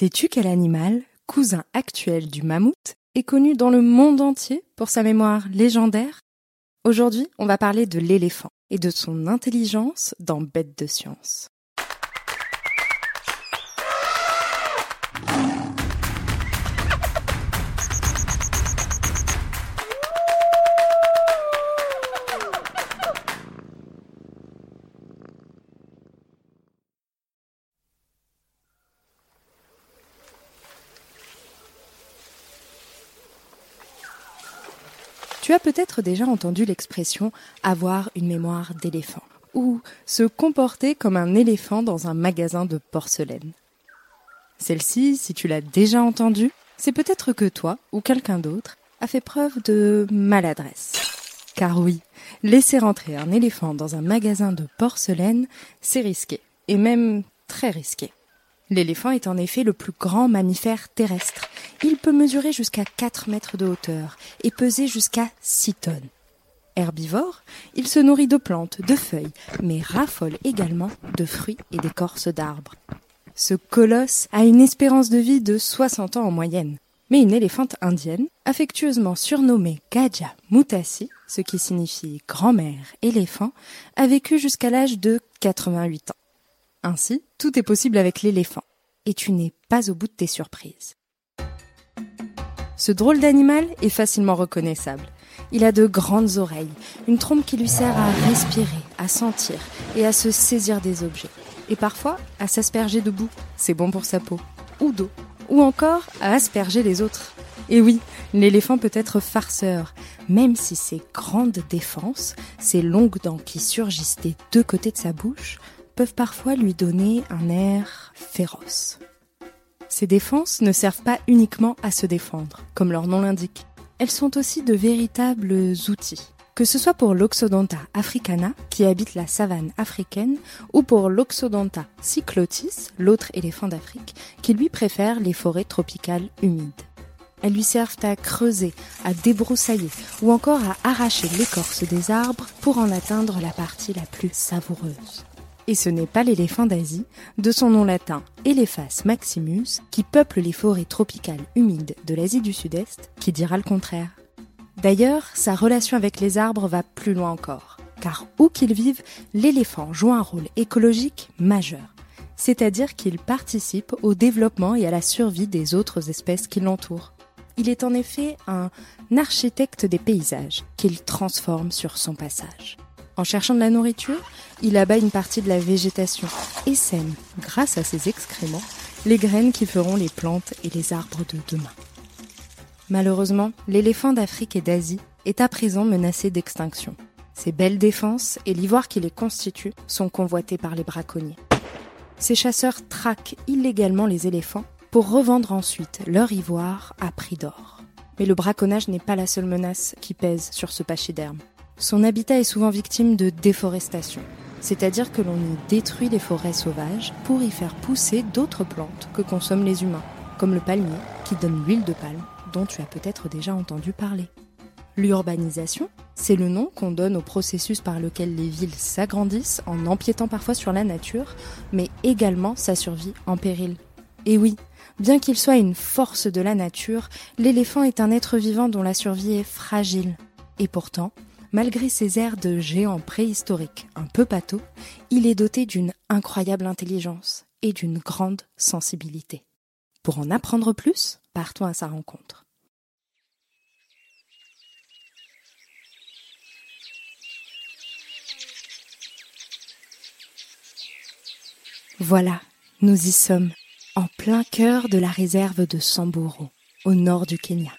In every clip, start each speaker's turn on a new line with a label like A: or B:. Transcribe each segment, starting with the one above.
A: Sais-tu quel animal, cousin actuel du mammouth, est connu dans le monde entier pour sa mémoire légendaire? Aujourd'hui, on va parler de l'éléphant et de son intelligence dans Bête de science. Tu as peut-être déjà entendu l'expression avoir une mémoire d'éléphant ou se comporter comme un éléphant dans un magasin de porcelaine. Celle-ci, si tu l'as déjà entendue, c'est peut-être que toi ou quelqu'un d'autre a fait preuve de maladresse. Car oui, laisser rentrer un éléphant dans un magasin de porcelaine, c'est risqué, et même très risqué. L'éléphant est en effet le plus grand mammifère terrestre. Il peut mesurer jusqu'à 4 mètres de hauteur et peser jusqu'à 6 tonnes. Herbivore, il se nourrit de plantes, de feuilles, mais raffole également de fruits et d'écorces d'arbres. Ce colosse a une espérance de vie de 60 ans en moyenne. Mais une éléphante indienne, affectueusement surnommée Gaja Mutasi, ce qui signifie grand-mère éléphant, a vécu jusqu'à l'âge de 88 ans. Ainsi, tout est possible avec l'éléphant. Et tu n'es pas au bout de tes surprises. Ce drôle d'animal est facilement reconnaissable. Il a de grandes oreilles, une trompe qui lui sert à respirer, à sentir et à se saisir des objets. Et parfois à s'asperger de boue, c'est bon pour sa peau, ou d'eau, ou encore à asperger les autres. Et oui, l'éléphant peut être farceur, même si ses grandes défenses, ses longues dents qui surgissent des deux côtés de sa bouche, peuvent parfois lui donner un air féroce. Ces défenses ne servent pas uniquement à se défendre, comme leur nom l'indique. Elles sont aussi de véritables outils. Que ce soit pour l'Oxodonta africana, qui habite la savane africaine, ou pour l'Oxodonta cyclotis, l'autre éléphant d'Afrique, qui lui préfère les forêts tropicales humides. Elles lui servent à creuser, à débroussailler ou encore à arracher l'écorce des arbres pour en atteindre la partie la plus savoureuse. Et ce n'est pas l'éléphant d'Asie, de son nom latin Elephas maximus, qui peuple les forêts tropicales humides de l'Asie du Sud-Est, qui dira le contraire. D'ailleurs, sa relation avec les arbres va plus loin encore, car où qu'il vive, l'éléphant joue un rôle écologique majeur, c'est-à-dire qu'il participe au développement et à la survie des autres espèces qui l'entourent. Il est en effet un architecte des paysages qu'il transforme sur son passage. En cherchant de la nourriture, il abat une partie de la végétation et sème, grâce à ses excréments, les graines qui feront les plantes et les arbres de demain. Malheureusement, l'éléphant d'Afrique et d'Asie est à présent menacé d'extinction. Ses belles défenses et l'ivoire qui les constitue sont convoités par les braconniers. Ces chasseurs traquent illégalement les éléphants pour revendre ensuite leur ivoire à prix d'or. Mais le braconnage n'est pas la seule menace qui pèse sur ce pachyderme. Son habitat est souvent victime de déforestation, c'est-à-dire que l'on y détruit les forêts sauvages pour y faire pousser d'autres plantes que consomment les humains, comme le palmier qui donne l'huile de palme dont tu as peut-être déjà entendu parler. L'urbanisation, c'est le nom qu'on donne au processus par lequel les villes s'agrandissent en empiétant parfois sur la nature, mais également sa survie en péril. Et oui, bien qu'il soit une force de la nature, l'éléphant est un être vivant dont la survie est fragile. Et pourtant, Malgré ses airs de géant préhistorique un peu pâteau, il est doté d'une incroyable intelligence et d'une grande sensibilité. Pour en apprendre plus, partons à sa rencontre. Voilà, nous y sommes, en plein cœur de la réserve de Samburu, au nord du Kenya.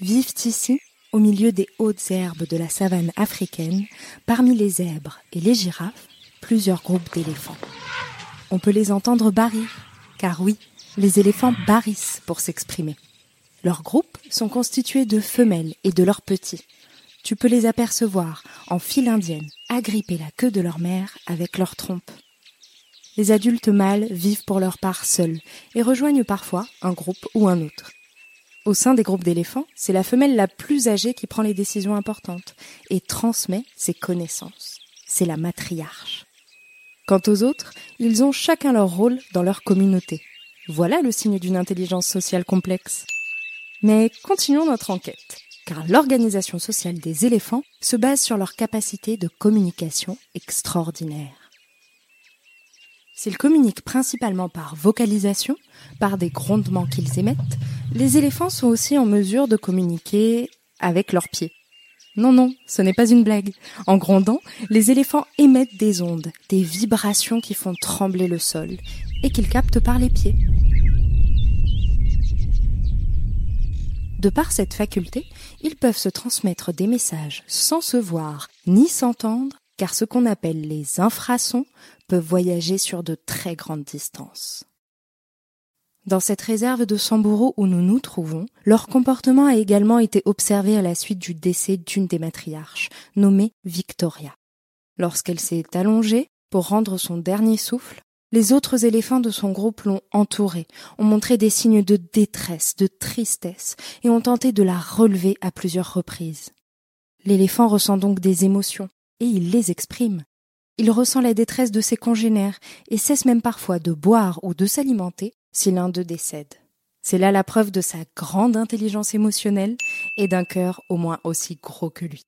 A: Vivent ici au milieu des hautes herbes de la savane africaine, parmi les zèbres et les girafes, plusieurs groupes d'éléphants. On peut les entendre barrir, car oui, les éléphants barrissent pour s'exprimer. Leurs groupes sont constitués de femelles et de leurs petits. Tu peux les apercevoir en file indienne, agripper la queue de leur mère avec leur trompe. Les adultes mâles vivent pour leur part seuls et rejoignent parfois un groupe ou un autre. Au sein des groupes d'éléphants, c'est la femelle la plus âgée qui prend les décisions importantes et transmet ses connaissances. C'est la matriarche. Quant aux autres, ils ont chacun leur rôle dans leur communauté. Voilà le signe d'une intelligence sociale complexe. Mais continuons notre enquête, car l'organisation sociale des éléphants se base sur leur capacité de communication extraordinaire. S'ils communiquent principalement par vocalisation, par des grondements qu'ils émettent, les éléphants sont aussi en mesure de communiquer avec leurs pieds. Non, non, ce n'est pas une blague. En grondant, les éléphants émettent des ondes, des vibrations qui font trembler le sol et qu'ils captent par les pieds. De par cette faculté, ils peuvent se transmettre des messages sans se voir ni s'entendre, car ce qu'on appelle les infrasons peuvent voyager sur de très grandes distances. Dans cette réserve de Samburu où nous nous trouvons, leur comportement a également été observé à la suite du décès d'une des matriarches, nommée Victoria. Lorsqu'elle s'est allongée pour rendre son dernier souffle, les autres éléphants de son groupe l'ont entourée, ont montré des signes de détresse, de tristesse, et ont tenté de la relever à plusieurs reprises. L'éléphant ressent donc des émotions, et il les exprime. Il ressent la détresse de ses congénères, et cesse même parfois de boire ou de s'alimenter si l'un d'eux décède. C'est là la preuve de sa grande intelligence émotionnelle et d'un cœur au moins aussi gros que lui.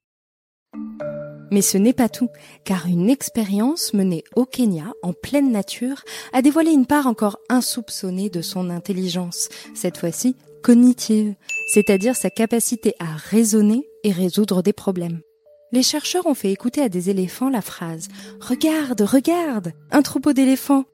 A: Mais ce n'est pas tout, car une expérience menée au Kenya, en pleine nature, a dévoilé une part encore insoupçonnée de son intelligence, cette fois-ci cognitive, c'est-à-dire sa capacité à raisonner et résoudre des problèmes. Les chercheurs ont fait écouter à des éléphants la phrase ⁇ Regarde, regarde Un troupeau d'éléphants !⁇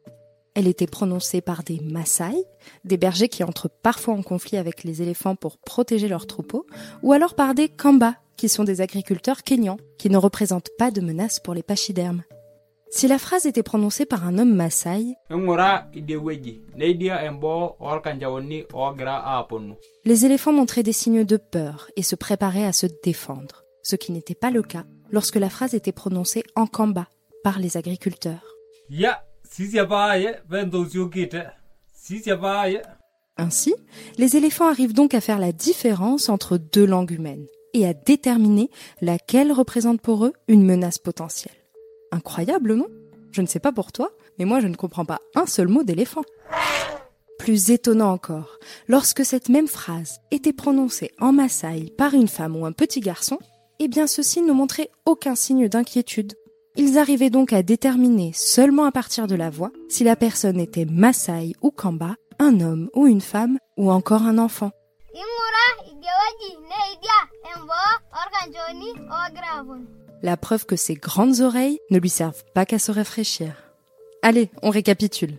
A: elle était prononcée par des Maasai, des bergers qui entrent parfois en conflit avec les éléphants pour protéger leurs troupeaux, ou alors par des Kamba, qui sont des agriculteurs kényans, qui ne représentent pas de menace pour les pachydermes. Si la phrase était prononcée par un homme Maasai, les éléphants montraient des signes de peur et se préparaient à se défendre, ce qui n'était pas le cas lorsque la phrase était prononcée en Kamba par les agriculteurs. Ainsi, les éléphants arrivent donc à faire la différence entre deux langues humaines et à déterminer laquelle représente pour eux une menace potentielle. Incroyable, non? Je ne sais pas pour toi, mais moi je ne comprends pas un seul mot d'éléphant. Plus étonnant encore, lorsque cette même phrase était prononcée en Maasai par une femme ou un petit garçon, eh bien ceux-ci ne montraient aucun signe d'inquiétude ils arrivaient donc à déterminer seulement à partir de la voix si la personne était Maasai ou Kamba, un homme ou une femme ou encore un enfant. La preuve que ses grandes oreilles ne lui servent pas qu'à se rafraîchir. Allez, on récapitule.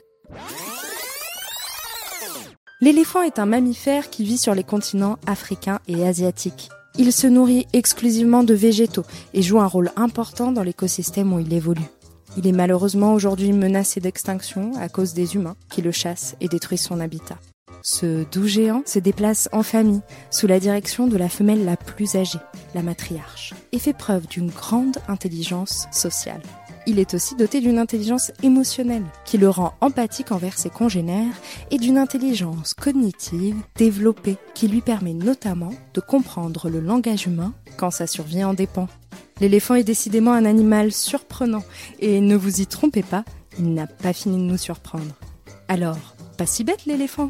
A: L'éléphant est un mammifère qui vit sur les continents africains et asiatiques. Il se nourrit exclusivement de végétaux et joue un rôle important dans l'écosystème où il évolue. Il est malheureusement aujourd'hui menacé d'extinction à cause des humains qui le chassent et détruisent son habitat. Ce doux géant se déplace en famille, sous la direction de la femelle la plus âgée, la matriarche, et fait preuve d'une grande intelligence sociale il est aussi doté d'une intelligence émotionnelle qui le rend empathique envers ses congénères et d'une intelligence cognitive développée qui lui permet notamment de comprendre le langage humain quand sa survie en dépend. L'éléphant est décidément un animal surprenant et ne vous y trompez pas, il n'a pas fini de nous surprendre. Alors, pas si bête l'éléphant